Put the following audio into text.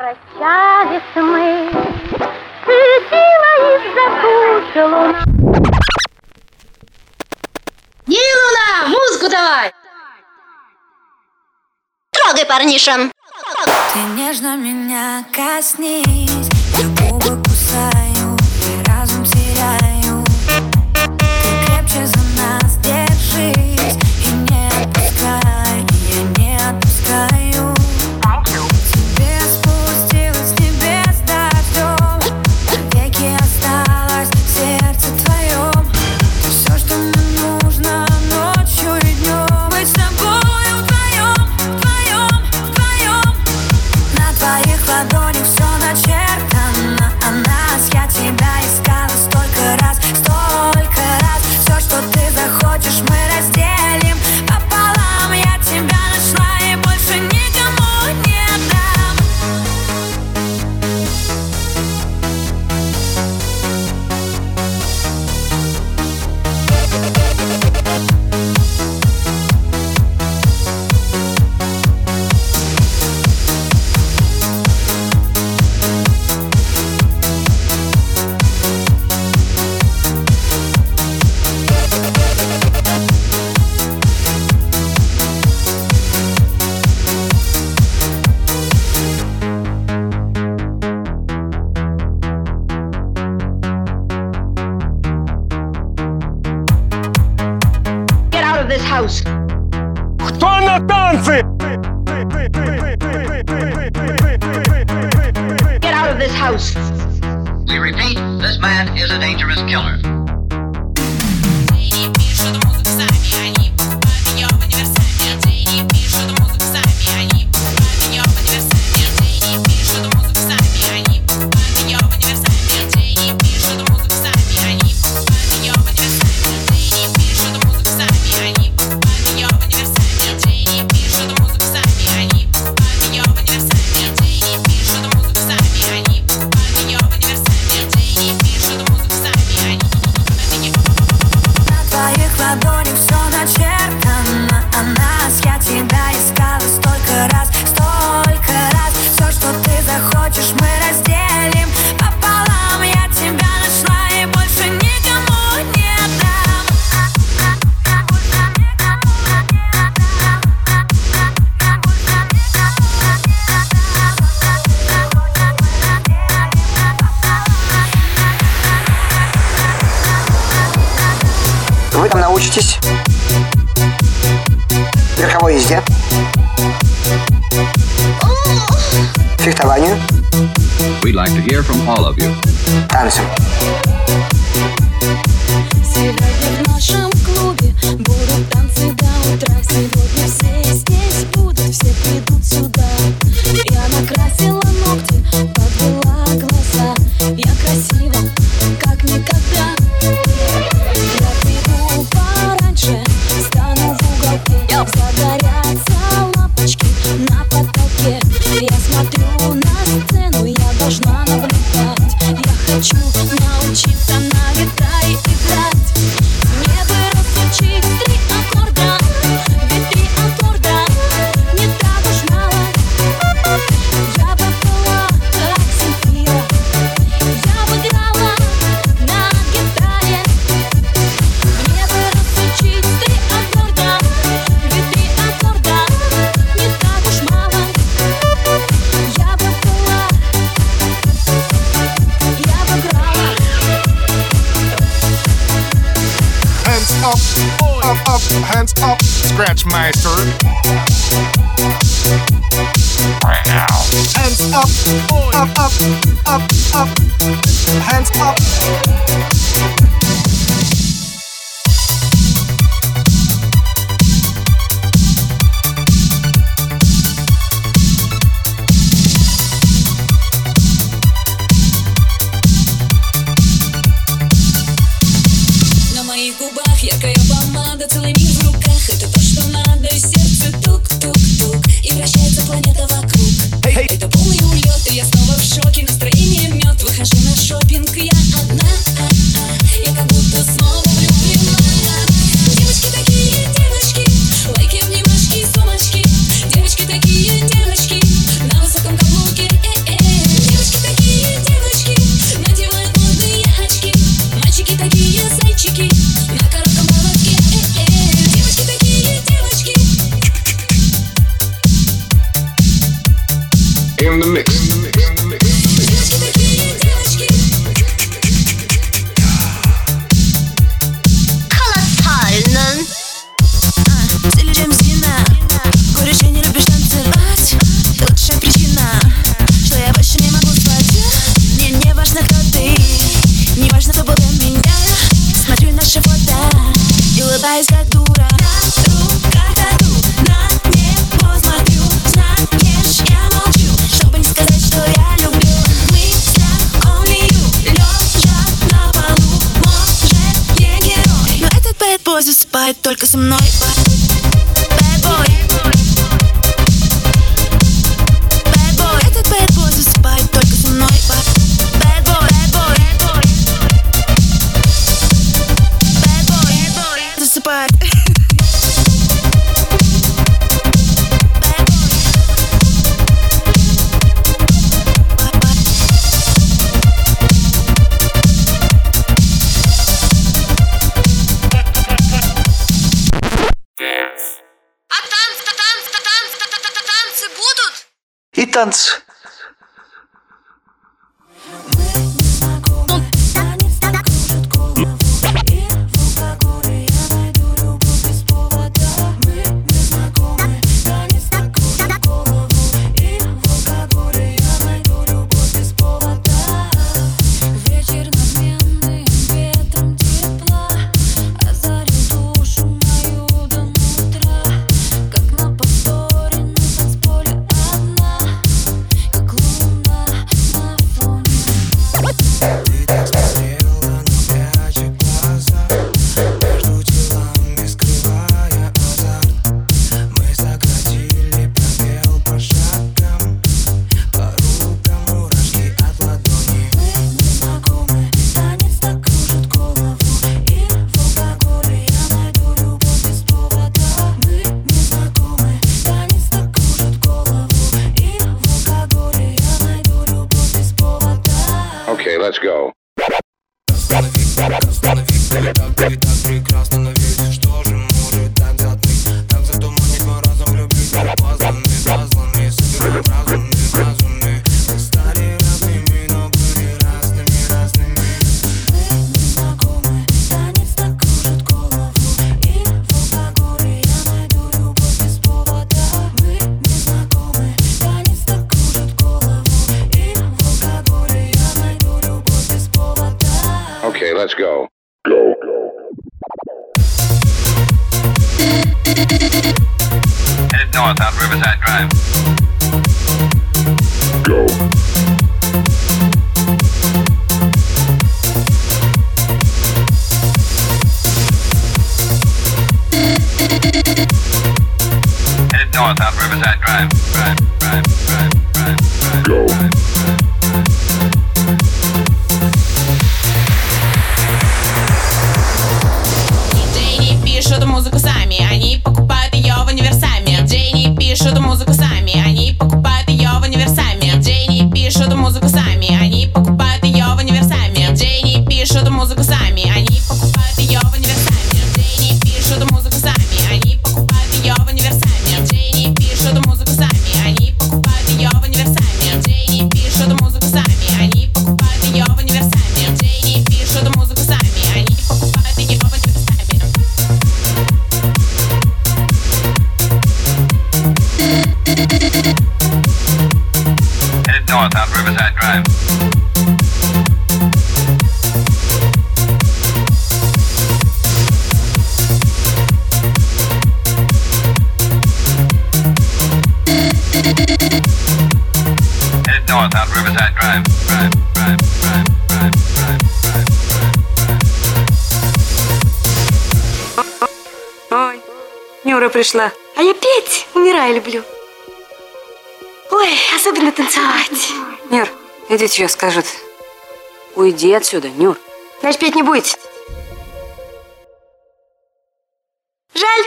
Прощались мы, светила из-за луна. Не луна, музыку давай! Трогай, парнишам. Ты нежно меня коснись house. Хто на танці? Get out of this house. We repeat, this man is a dangerous killer. учитесь? Верховой езде. Фехтованию. We'd like to hear from all of you. Танцем. Сегодня в нашем up, up, up, hands up, Scratchmeister. Right now. Hands up, up, up, up, up, hands up. Ты то, что надо только со мной. sense. Let's go. прекрасно, прекрасно, прекрасно, прекрасно, прекрасно, прекрасно, Okay, let's go. Go, go. Head north on Riverside Drive. Go. Head north on Riverside Drive. Drive, drive, drive, drive, drive. Go. Drive. musical sound. Нюра пришла. А я петь, умираю, люблю. Ой, особенно танцевать. Нюр, иди что скажут. Уйди отсюда, Нюр. Значит, петь не будете. Жаль.